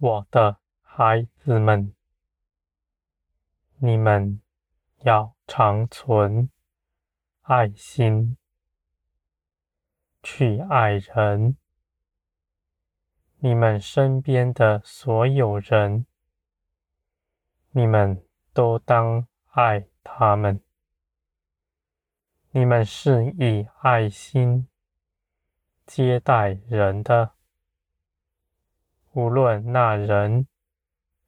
我的孩子们，你们要常存爱心，去爱人。你们身边的所有人，你们都当爱他们。你们是以爱心接待人的。无论那人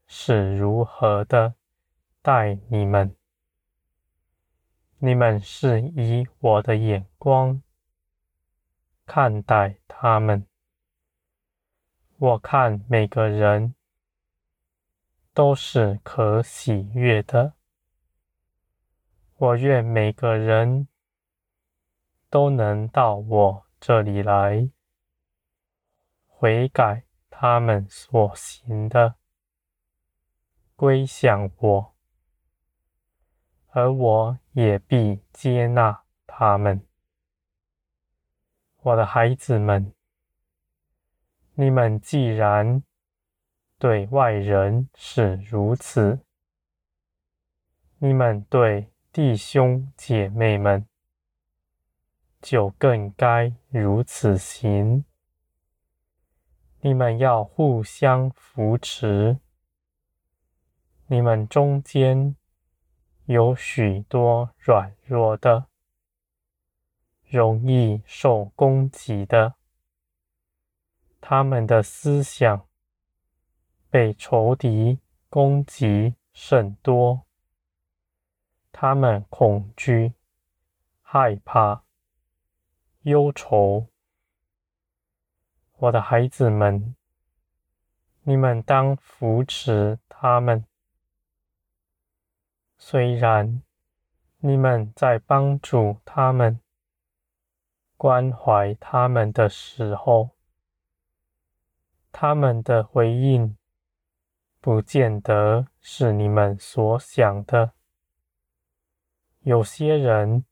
是如何的待你们，你们是以我的眼光看待他们。我看每个人都是可喜悦的。我愿每个人都能到我这里来悔改。他们所行的，归向我，而我也必接纳他们。我的孩子们，你们既然对外人是如此，你们对弟兄姐妹们就更该如此行。你们要互相扶持。你们中间有许多软弱的，容易受攻击的，他们的思想被仇敌攻击甚多，他们恐惧、害怕、忧愁。我的孩子们，你们当扶持他们。虽然你们在帮助他们、关怀他们的时候，他们的回应不见得是你们所想的。有些人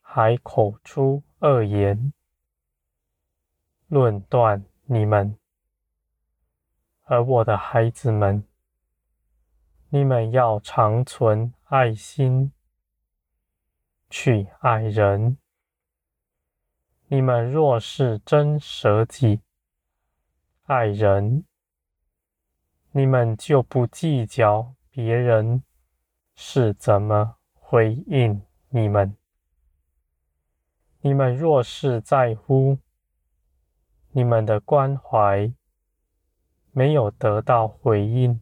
还口出恶言。论断你们，而我的孩子们，你们要常存爱心，去爱人。你们若是真舍己爱人，你们就不计较别人是怎么回应你们。你们若是在乎，你们的关怀没有得到回应，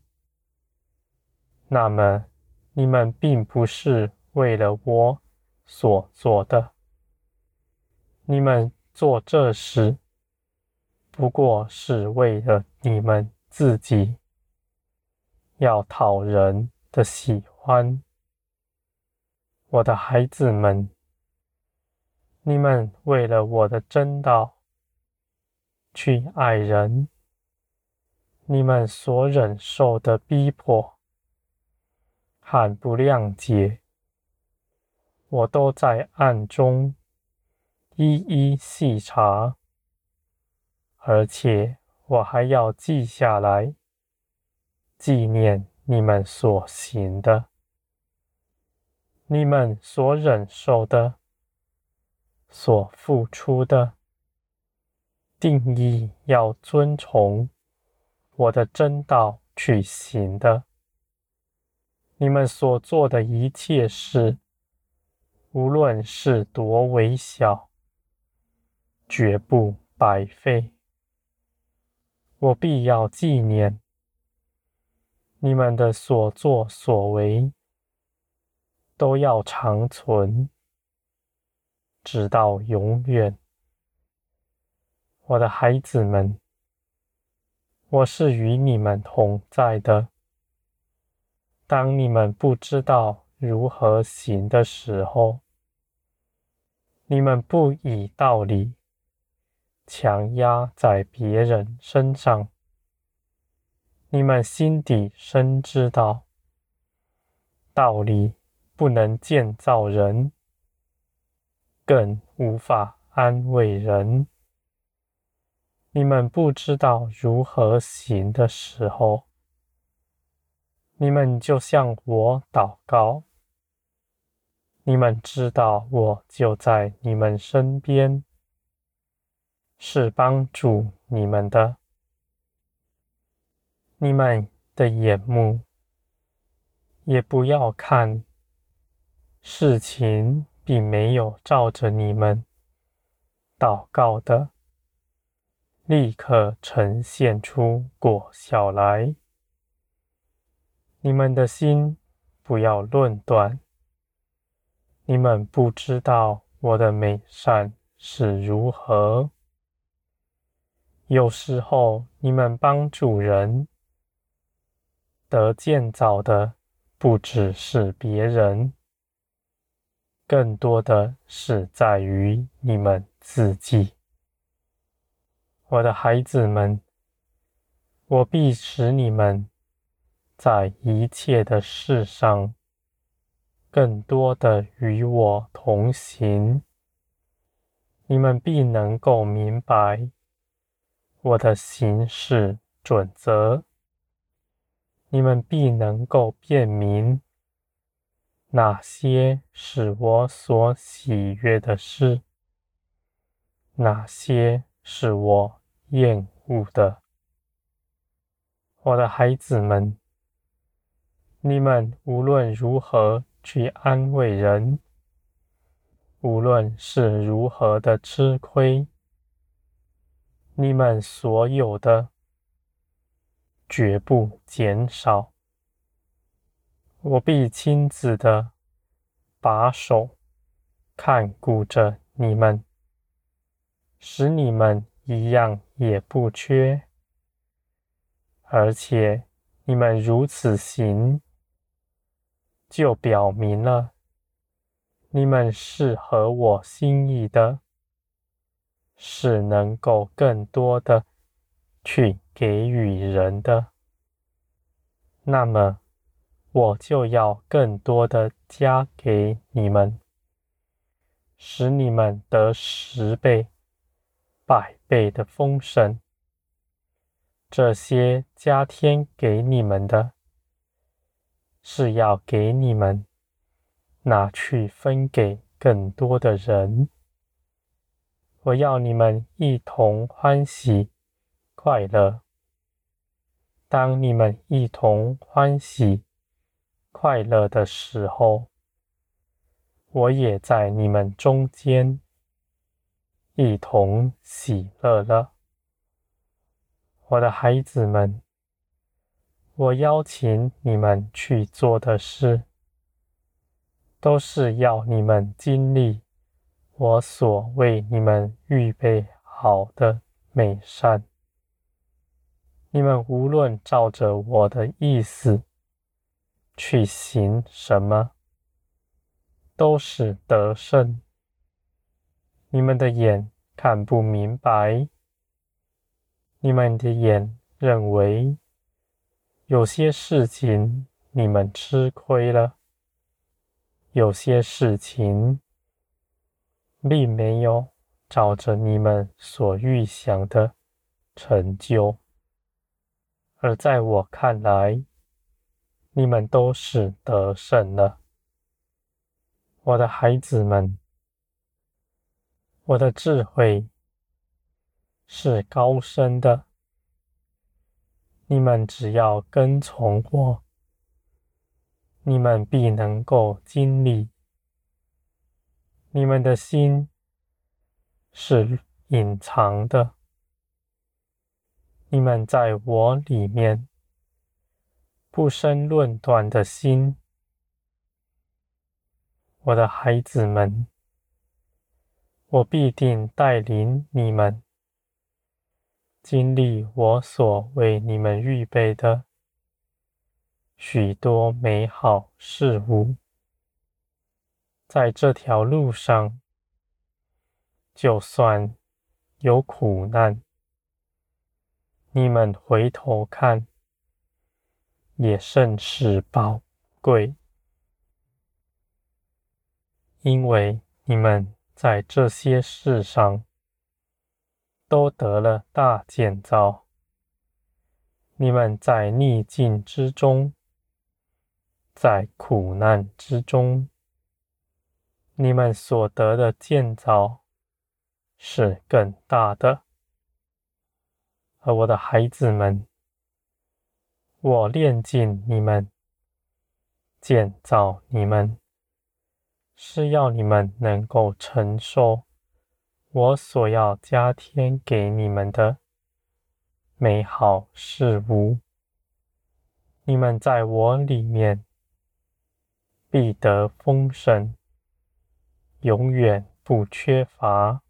那么你们并不是为了我所做的。你们做这事，不过是为了你们自己，要讨人的喜欢。我的孩子们，你们为了我的真道，去爱人，你们所忍受的逼迫和不谅解，我都在暗中一一细查，而且我还要记下来，纪念你们所行的，你们所忍受的，所付出的。定义要遵从我的真道去行的，你们所做的一切事，无论是多微小，绝不白费。我必要纪念你们的所作所为，都要长存，直到永远。我的孩子们，我是与你们同在的。当你们不知道如何行的时候，你们不以道理强压在别人身上。你们心底深知道，道理不能建造人，更无法安慰人。你们不知道如何行的时候，你们就向我祷告。你们知道我就在你们身边，是帮助你们的。你们的眼目也不要看，事情并没有照着你们祷告的，立刻呈现出果效来。你们的心不要论断，你们不知道我的美善是如何。有时候你们帮助人，得建造的不只是别人，更多的是在于你们自己。我的孩子们，我必使你们在一切的事上，更多的与我同行。你们必能够明白我的行事准则，你们必能够辨明哪些是我所喜悦的事，哪些是我厌恶的，我的孩子们，你们无论如何去安慰人，无论是如何的吃亏，你们所有的绝不减少，我必亲自的把守看顾着你们，使你们一样也不缺，而且你们如此行，就表明了你们是合我心意的，是能够更多的去给予人的。那么，我就要更多的加给你们，使你们得十倍。百倍的丰盛，这些加添给你们的，是要给你们拿去分给更多的人。我要你们一同欢喜快乐。当你们一同欢喜快乐的时候，我也在你们中间。一同喜乐了，我的孩子们，我邀请你们去做的事，都是要你们经历我所为你们预备好的美善。你们无论照着我的意思去行什么，都是得胜。你们的眼看不明白，你们的眼认为有些事情你们吃亏了，有些事情并没有照着你们所预想的成就，而在我看来，你们都是得胜了，我的孩子们。我的智慧是高深的，你们只要跟从我，你们必能够经历。你们的心是隐藏的，你们在我里面不生论断的心，我的孩子们。我必定带领你们经历我所为你们预备的许多美好事物。在这条路上，就算有苦难，你们回头看，也甚是宝贵，因为你们。在这些事上，都得了大建造。你们在逆境之中，在苦难之中，你们所得的建造是更大的。而我的孩子们，我炼净你们，建造你们，是要你们能够承受我所要加添给你们的。美好事物，你们在我里面必得丰盛，永远不缺乏。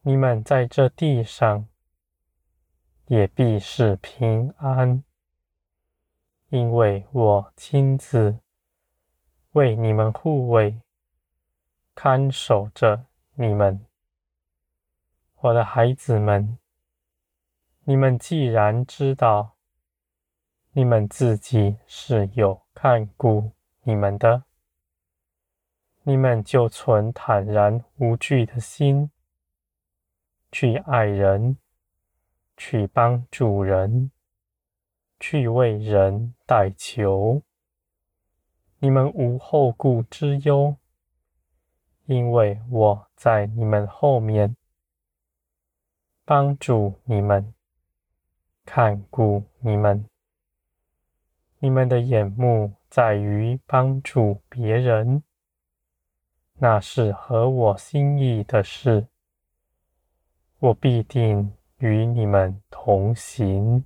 你们在这地上也必是平安，因为我亲自为你们护卫，看守着你们，我的孩子们。你们既然知道，你们自己是有看顾你们的，你们就存坦然无惧的心，去爱人，去帮助人，去为人代求。你们无后顾之忧，因为我在你们后面，帮助你们。看顾你们，你们的眼目在于帮助别人，那是合我心意的事，我必定与你们同行。